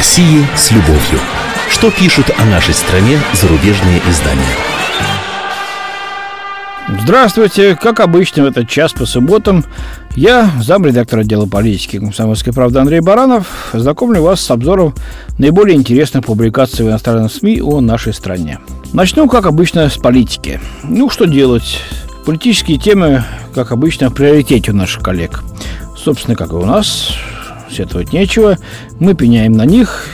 России с любовью. Что пишут о нашей стране зарубежные издания? Здравствуйте! Как обычно в этот час по субботам я, замредактор отдела политики «Комсомольской правды» Андрей Баранов, знакомлю вас с обзором наиболее интересных публикаций в иностранных СМИ о нашей стране. Начну, как обычно, с политики. Ну, что делать? Политические темы, как обычно, в приоритете у наших коллег. Собственно, как и у нас, сетовать нечего. Мы пеняем на них,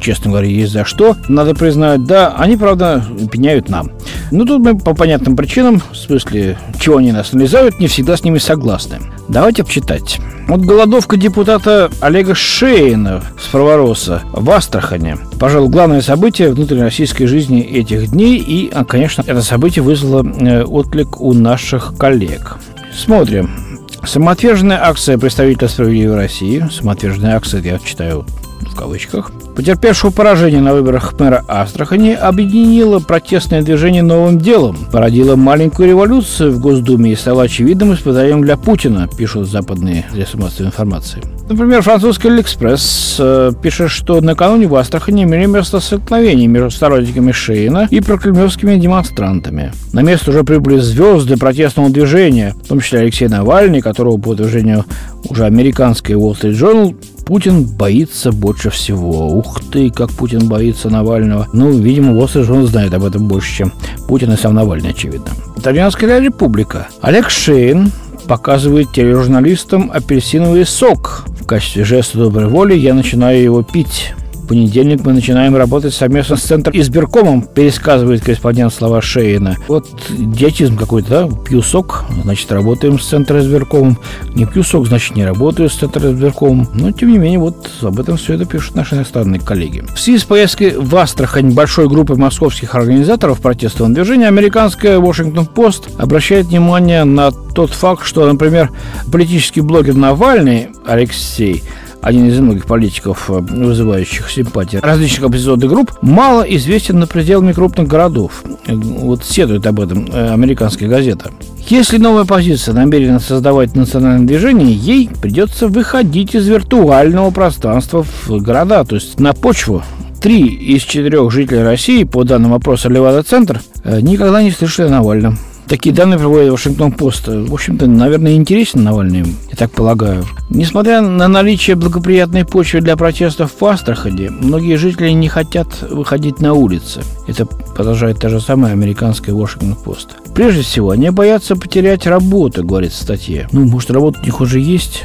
честно говоря, есть за что. Надо признать, да, они, правда, пеняют нам. Но тут мы по понятным причинам, в смысле, чего они нас налезают, не всегда с ними согласны. Давайте почитать. Вот голодовка депутата Олега Шейна с Правороса в Астрахане. Пожалуй, главное событие внутрироссийской жизни этих дней. И, а, конечно, это событие вызвало э, отклик у наших коллег. Смотрим. Самоотверженная акция представителя «Справедливой России», самоотверженная акция, я читаю в кавычках, потерпевшего поражение на выборах мэра Астрахани, объединила протестное движение новым делом, породила маленькую революцию в Госдуме и стала очевидным испытанием для Путина, пишут западные средства массовой информации. Например, французский «L'Express» э, пишет, что накануне в Астрахани имели место столкновения между сторонниками Шейна и прокремлевскими демонстрантами. На место уже прибыли звезды протестного движения, в том числе Алексей Навальный, которого по утверждению уже американской Wall Street Journal Путин боится больше всего. Ух ты, как Путин боится Навального. Ну, видимо, Street Journal знает об этом больше, чем Путин и сам Навальный, очевидно. Итальянская республика. Олег Шейн показывает тележурналистам апельсиновый сок. В качестве жеста доброй воли я начинаю его пить понедельник мы начинаем работать совместно с Центром избиркомом, пересказывает корреспондент слова Шейна. Вот диатизм какой-то, да? Пью сок, значит, работаем с Центром избиркомом. Не пью сок, значит, не работаю с Центром избиркомом. Но, тем не менее, вот об этом все это пишут наши иностранные коллеги. В связи с поездкой в Астрахань большой группы московских организаторов протестного движения, американская Washington-Post обращает внимание на тот факт, что, например, политический блогер Навальный Алексей один из многих политиков, э, вызывающих симпатии различных оппозиционных групп, мало известен на пределами крупных городов. Э, вот седует об этом э, американская газета. Если новая позиция намерена создавать национальное движение, ей придется выходить из виртуального пространства в города, то есть на почву Три из четырех жителей России, по данным опроса Левада-Центр, никогда не слышали о Навальном. Такие данные приводит Вашингтон-Пост. В общем-то, наверное, интересен Навальный, я так полагаю. Несмотря на наличие благоприятной почвы для протестов в Астрахане, многие жители не хотят выходить на улицы. Это продолжает та же самая американская Вашингтон-Пост. Прежде всего, они боятся потерять работу, говорит в статье. Ну, может, работа у них уже есть?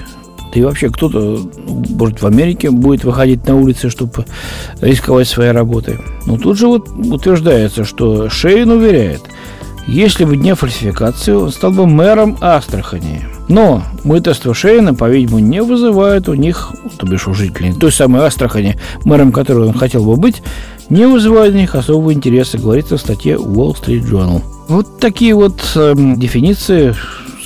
Да и вообще кто-то, может, в Америке будет выходить на улицы, чтобы рисковать своей работой. Но тут же вот утверждается, что Шейн уверяет – если бы не фальсификацию, он стал бы мэром Астрахани. Но мытарство Шейна, по-видимому, не вызывает у них, то бишь у жителей той самой Астрахани, мэром которой он хотел бы быть, не вызывает у них особого интереса, говорится в статье Wall Street Journal. Вот такие вот э, дефиниции,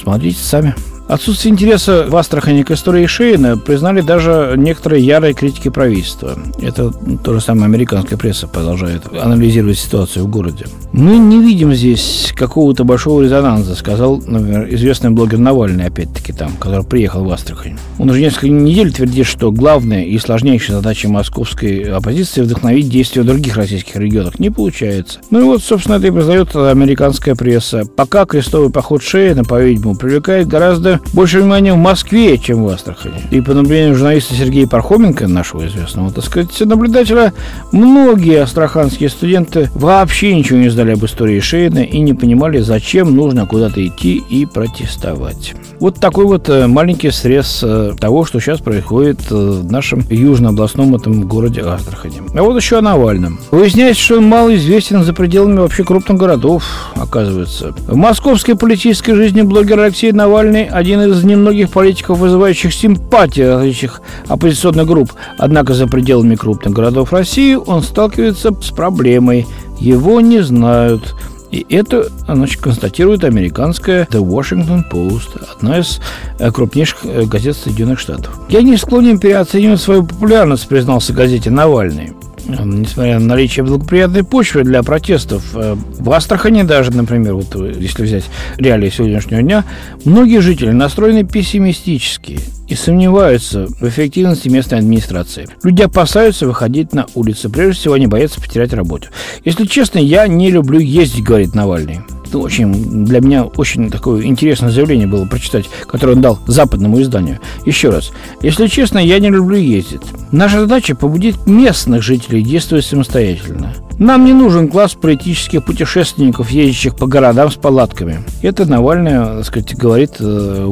смотрите сами. Отсутствие интереса в Астрахани к истории Шейна признали даже некоторые ярые критики правительства. Это то же самое американская пресса продолжает анализировать ситуацию в городе. Мы не видим здесь какого-то большого резонанса, сказал, например, известный блогер Навальный, опять-таки там, который приехал в Астрахань. Он уже несколько недель твердит, что главная и сложнейшая задача московской оппозиции вдохновить действия в других российских регионах. Не получается. Ну и вот, собственно, это и признает американская пресса. Пока крестовый поход Шейна, по-видимому, привлекает гораздо больше внимания в Москве, чем в Астрахани. И по наблюдению журналиста Сергея Пархоменко, нашего известного, так сказать, наблюдателя, многие астраханские студенты вообще ничего не знали об истории Шейна и не понимали, зачем нужно куда-то идти и протестовать. Вот такой вот э, маленький срез э, того, что сейчас происходит э, в нашем южно-областном этом городе Астрахани. А вот еще о Навальном. Выясняется, что он мало известен за пределами вообще крупных городов, оказывается. В московской политической жизни блогер Алексей Навальный один из немногих политиков, вызывающих симпатии различных оппозиционных групп. Однако за пределами крупных городов России он сталкивается с проблемой. Его не знают. И это, значит, констатирует американская The Washington Post, одна из э, крупнейших э, газет Соединенных Штатов. «Я не склонен переоценивать свою популярность», признался газете Навальный. Несмотря на наличие благоприятной почвы для протестов. Э, в Астрахани даже, например, вот если взять реалии сегодняшнего дня, многие жители настроены пессимистически и сомневаются в эффективности местной администрации. Люди опасаются выходить на улицы. Прежде всего, они боятся потерять работу. Если честно, я не люблю ездить, говорит Навальный очень, для меня очень такое интересное заявление было прочитать, которое он дал западному изданию. Еще раз. Если честно, я не люблю ездить. Наша задача побудить местных жителей действовать самостоятельно. Нам не нужен класс политических путешественников, ездящих по городам с палатками. Это Навальный, так сказать, говорит э,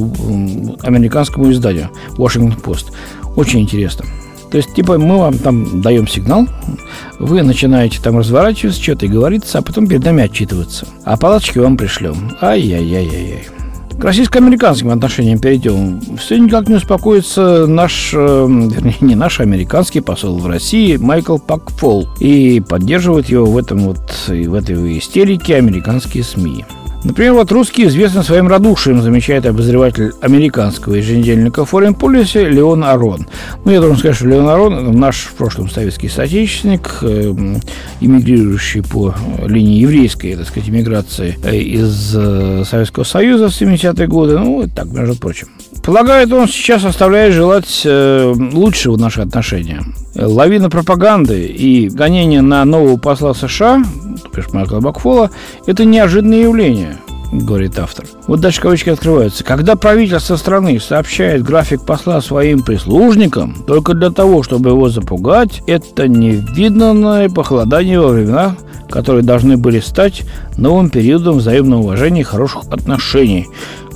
американскому изданию Washington Post. Очень интересно. То есть, типа, мы вам там даем сигнал, вы начинаете там разворачиваться, что-то и говорится, а потом перед нами отчитываться. А палаточки вам пришлем. Ай-яй-яй-яй-яй. К российско-американским отношениям перейдем. Все никак не успокоится наш, э, вернее, не наш американский посол в России Майкл Пакфол. И поддерживают его в этом вот, в этой истерике американские СМИ. Например, вот русские известны своим радушием, замечает обозреватель американского еженедельника Foreign Policy Леон Арон. Ну, я должен сказать, что Леон Арон, наш в прошлом советский соотечественник, эмигрирующий по линии еврейской, так сказать, иммиграции э, из э, Советского Союза в 70-е годы, ну, так, между прочим. Полагает, он сейчас оставляет желать э, лучшего наши отношения. Лавина пропаганды и гонения на нового посла США, то бишь Майкла Бакфола, это неожиданное явление говорит автор. Вот дальше кавычки открываются. Когда правительство страны сообщает график посла своим прислужникам только для того, чтобы его запугать, это невиданное похолодание во времена, которые должны были стать новым периодом взаимного уважения и хороших отношений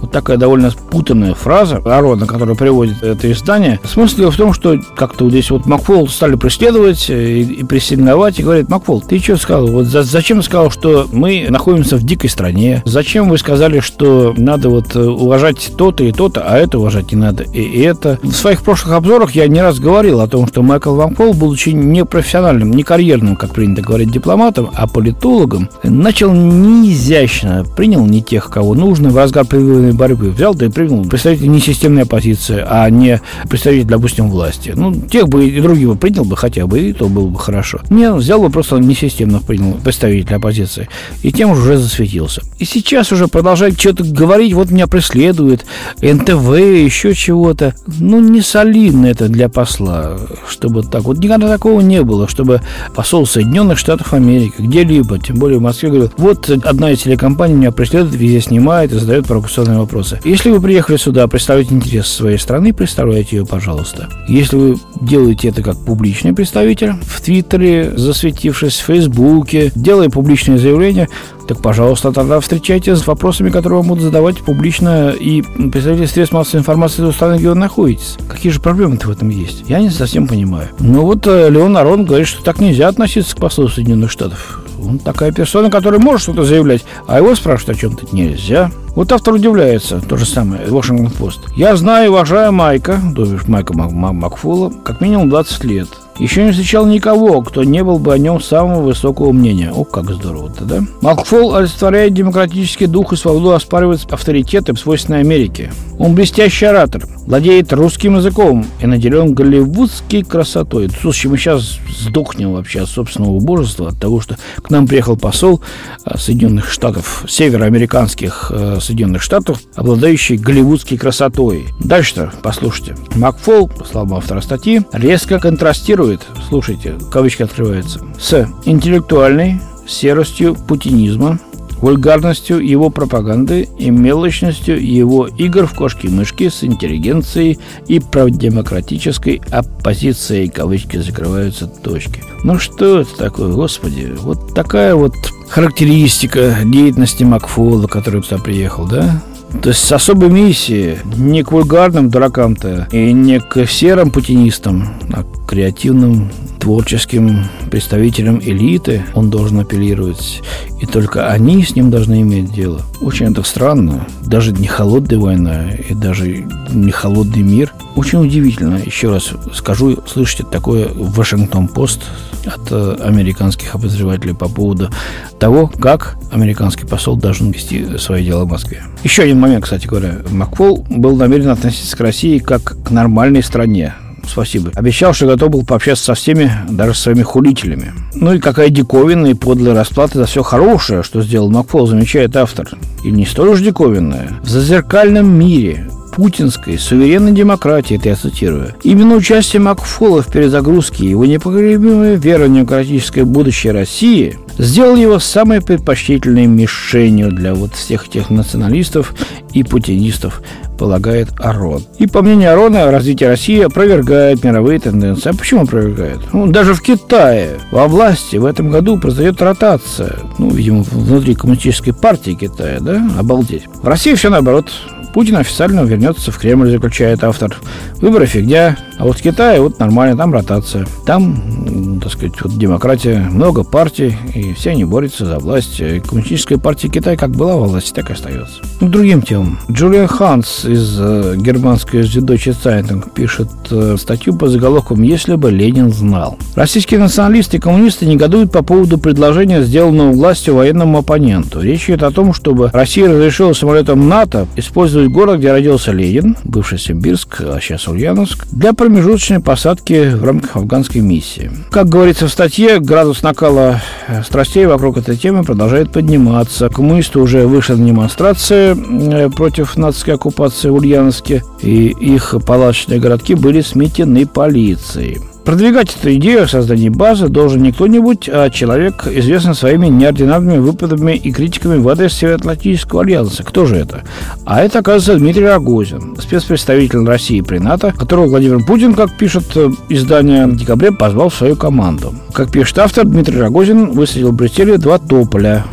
вот такая довольно спутанная фраза Арона, которая приводит это издание. Смысл в том, что как-то здесь вот Макфол стали преследовать и, и прессинговать, и говорит, Макфол, ты что сказал? Вот за, зачем сказал, что мы находимся в дикой стране? Зачем вы сказали, что надо вот э, уважать то-то и то-то, а это уважать не надо и, и это? В своих прошлых обзорах я не раз говорил о том, что Майкл Макфол, будучи не профессиональным, не карьерным, как принято говорить, дипломатом, а политологом, начал неизящно, принял не тех, кого нужно, в разгар предвыборной системной борьбы. Взял да и принял представитель не системной оппозиции, а не представитель, допустим, власти. Ну, тех бы и других бы принял бы хотя бы, и то было бы хорошо. Не, взял бы просто несистемно принял представителя оппозиции. И тем уже засветился. И сейчас уже продолжает что-то говорить, вот меня преследует, НТВ, еще чего-то. Ну, не солидно это для посла, чтобы так. Вот никогда такого не было, чтобы посол Соединенных Штатов Америки где-либо, тем более в Москве, говорил, вот одна из телекомпаний меня преследует, везде снимает и задает провокационные вопросы. Если вы приехали сюда представить интересы своей страны, представляйте ее, пожалуйста. Если вы делаете это как публичный представитель в Твиттере, засветившись в Фейсбуке, делая публичные заявления, так, пожалуйста, тогда встречайтесь с вопросами, которые вам будут задавать публично и представители средств массовой информации той страны, где вы находитесь. Какие же проблемы-то в этом есть? Я не совсем понимаю. Но вот э, Леон Арон говорит, что так нельзя относиться к послу Соединенных Штатов. Он такая персона, которая может что-то заявлять, а его спрашивать о чем-то нельзя. Вот автор удивляется, то же самое, Washington Post. Я знаю уважаю Майка, то есть Майка Макфула, как минимум 20 лет. Еще не встречал никого, кто не был бы о нем самого высокого мнения. О, как здорово-то, да? Макфол олицетворяет демократический дух и свободу оспаривает авторитеты, свойственные Америке. Он блестящий оратор, владеет русским языком и наделен голливудской красотой. Слушай, мы сейчас сдохнем вообще от собственного убожества, от того, что к нам приехал посол а, Соединенных Штатов, североамериканских э, Соединенных Штатов, обладающий голливудской красотой. Дальше-то, послушайте. Макфол, по словам автора статьи, резко контрастирует, слушайте, кавычки открываются, с интеллектуальной серостью путинизма, вульгарностью его пропаганды и мелочностью его игр в кошки-мышки с интеллигенцией и продемократической оппозицией, кавычки закрываются точки. Ну что это такое, господи? Вот такая вот характеристика деятельности Макфола, который сюда приехал, да? То есть с особой миссией, не к вульгарным дуракам-то и не к серым путинистам, а к креативным творческим представителям элиты он должен апеллировать. И только они с ним должны иметь дело. Очень это странно. Даже не холодная война и даже не холодный мир. Очень удивительно. Еще раз скажу, слышите такое в Вашингтон-Пост от э, американских обозревателей по поводу того, как американский посол должен вести свои дела в Москве. Еще один момент, кстати говоря. Макфол был намерен относиться к России как к нормальной стране, спасибо. Обещал, что готов был пообщаться со всеми, даже со своими хулителями. Ну и какая диковинная и подлая расплата за все хорошее, что сделал Макфол, замечает автор. И не столь уж диковинная. В зазеркальном мире путинской суверенной демократии, это я цитирую. Именно участие Макфола в перезагрузке и его непоколебимая вера в демократическое будущее России сделал его самой предпочтительной мишенью для вот всех этих националистов и путинистов, полагает Арон. И по мнению Арона, развитие России опровергает мировые тенденции. А почему опровергает? Ну, даже в Китае во власти в этом году произойдет ротация. Ну, видимо, внутри коммунистической партии Китая, да? Обалдеть. В России все наоборот. Путин официально вернется в Кремль, заключает автор. Выборы фигня, а вот в Китае вот нормально, там ротация. Там, так сказать, вот демократия, много партий, и все они борются за власть. И коммунистическая партия Китая как была во власти, так и остается. Ну, другим темам. Джулиан Ханс из э, германской Süddeutsche Zeitung пишет э, статью по заголовкам «Если бы Ленин знал». Российские националисты и коммунисты негодуют по поводу предложения, сделанного властью военному оппоненту. Речь идет о том, чтобы Россия разрешила самолетам НАТО использовать город, где родился Ленин, бывший Симбирск, а сейчас Ульяновск, для промежуточной посадки в рамках афганской миссии. Как говорится в статье, градус накала э, страстей вокруг этой темы продолжает подниматься. Коммунисты уже вышли на демонстрации э, против нацистской оккупации в Ульяновске, и их палаточные городки были сметены полицией. Продвигать эту идею о создании базы должен не кто-нибудь, а человек, известный своими неординарными выпадами и критиками в адрес Североатлантического альянса. Кто же это? А это, оказывается, Дмитрий Рогозин, спецпредставитель России при НАТО, которого Владимир Путин, как пишет э, издание в декабре, позвал в свою команду. Как пишет автор, Дмитрий Рогозин высадил в Брюсселе два тополя,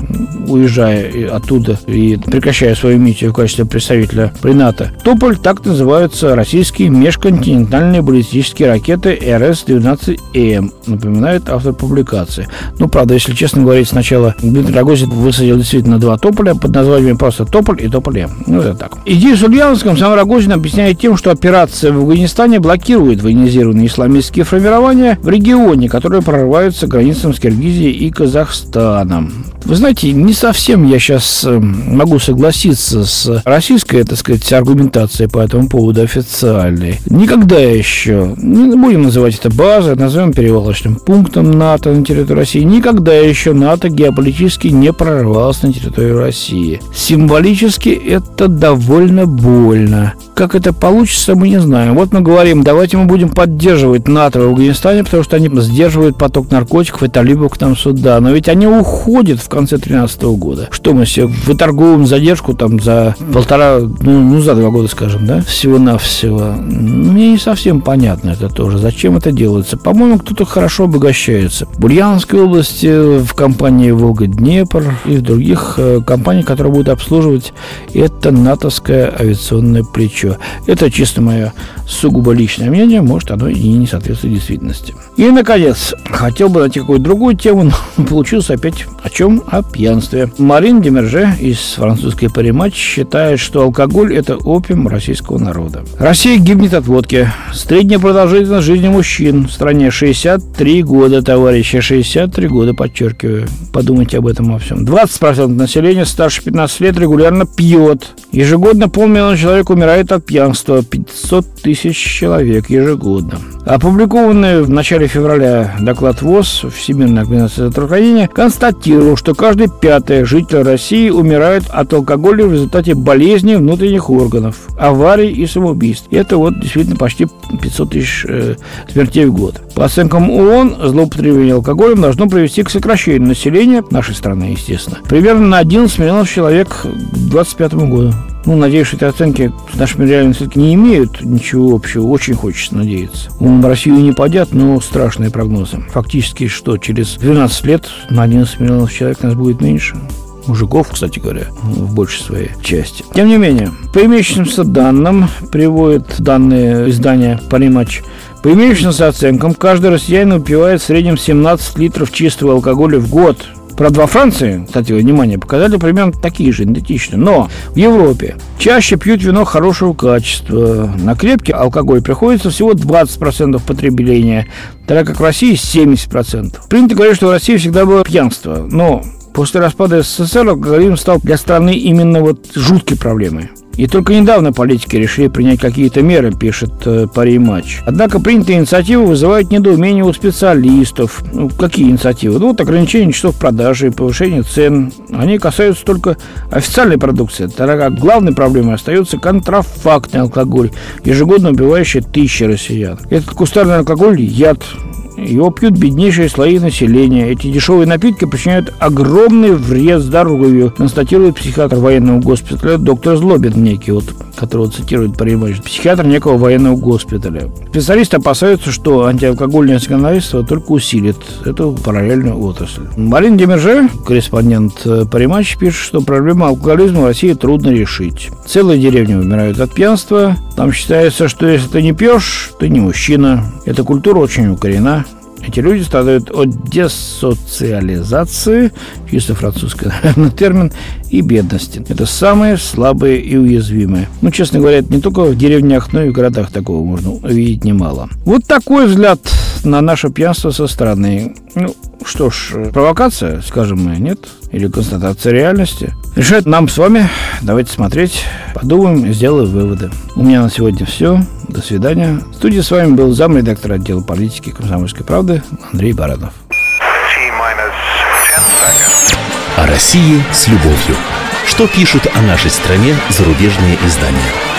уезжая оттуда и прекращая свою миссию в качестве представителя при НАТО. Тополь так называются российские межконтинентальные баллистические ракеты РС 12М, напоминает автор публикации. Ну, правда, если честно говорить, сначала Дмитрий Рогозин высадил действительно два тополя под названием просто Тополь и Тополь М. Ну, это так. Идею с Ульяновском сам Рогозин объясняет тем, что операция в Афганистане блокирует военизированные исламистские формирования в регионе, которые прорываются границам с Киргизией и Казахстаном. Вы знаете, не совсем я сейчас э, могу согласиться с российской, так сказать, аргументацией по этому поводу официальной. Никогда еще, не будем называть это базой, назовем перевалочным пунктом НАТО на территории России, никогда еще НАТО геополитически не прорвалось на территорию России. Символически это довольно больно. Как это получится, мы не знаем. Вот мы говорим, давайте мы будем поддерживать НАТО в Афганистане, потому что они сдерживают поток наркотиков и талибов к нам сюда. Но ведь они уходят в конце 2013 года. Что мы себе выторговываем задержку там за полтора, ну, ну за два года, скажем, да, всего-навсего. Мне не совсем понятно это тоже. Зачем это делается? По-моему, кто-то хорошо обогащается. В Ульяновской области, в компании «Волга-Днепр» и в других э, компаниях, которые будут обслуживать это натовское авиационное плечо. Это чисто мое сугубо личное мнение, может, оно и не соответствует действительности. И, наконец, хотел бы найти какую-то другую тему, но получилось опять о чем? О пьянстве. Марин Демерже из французской париматч считает, что алкоголь – это опиум российского народа. Россия гибнет от водки. Средняя продолжительность жизни мужчин в стране 63 года, товарищи, 63 года, подчеркиваю. Подумайте об этом во всем. 20% населения старше 15 лет регулярно пьет. Ежегодно полмиллиона человек умирает от пьянства. 500 тысяч человек ежегодно. Опубликованный в начале февраля доклад ВОЗ Всемирной организации здравоохранения констатировал, что каждый пятый житель России умирает от алкоголя в результате болезней внутренних органов, аварий и самоубийств. Это вот действительно почти 500 тысяч э, смертей в год. По оценкам ООН, злоупотребление алкоголем должно привести к сокращению населения нашей страны, естественно, примерно на 11 миллионов человек к 2025 году. Ну, надеюсь, что эти оценки с нашими реальностью все-таки не имеют ничего общего. Очень хочется надеяться. Умом в Россию не падят, но страшные прогнозы. Фактически, что через 12 лет на 11 миллионов человек нас будет меньше мужиков, кстати говоря, в большей своей части. Тем не менее, по имеющимся данным, приводит данные издания «Париматч», по имеющимся оценкам, каждый россиянин выпивает в среднем 17 литров чистого алкоголя в год. Правда, во Франции, кстати, внимание, показали примерно такие же, идентичные. Но в Европе чаще пьют вино хорошего качества. На крепкий алкоголь приходится всего 20% потребления, тогда как в России 70%. Принято говорить, что в России всегда было пьянство. Но После распада СССР алкоголизм стал для страны именно вот жуткой проблемой. И только недавно политики решили принять какие-то меры, пишет э, Пари Матч. Однако принятые инициативы вызывают недоумение у специалистов. Ну, какие инициативы? Ну, вот ограничение часов продажи, повышение цен. Они касаются только официальной продукции, тогда как главной проблемой остается контрафактный алкоголь, ежегодно убивающий тысячи россиян. Этот кустарный алкоголь – яд, его пьют беднейшие слои населения. Эти дешевые напитки причиняют огромный вред здоровью, констатирует психиатр военного госпиталя доктор Злобин некий, вот, которого цитирует Паримович, психиатр некого военного госпиталя. Специалисты опасаются, что антиалкогольное законодательство только усилит эту параллельную отрасль. Марин Демерже, корреспондент Паримач, пишет, что проблему алкоголизма в России трудно решить. Целые деревни умирают от пьянства. Там считается, что если ты не пьешь, ты не мужчина. Эта культура очень укорена эти люди страдают от десоциализации, чисто французский наверное, термин, и бедности. Это самые слабые и уязвимые. Ну, честно говоря, это не только в деревнях, но и в городах такого можно увидеть немало. Вот такой взгляд на наше пьянство со стороны. Ну, что ж, провокация, скажем мы, нет? Или констатация реальности? Решать нам с вами. Давайте смотреть, подумаем и сделаем выводы. У меня на сегодня все. До свидания. В студии с вами был замредактор отдела политики комсомольской правды Андрей Баранов. О России с любовью. Что пишут о нашей стране зарубежные издания?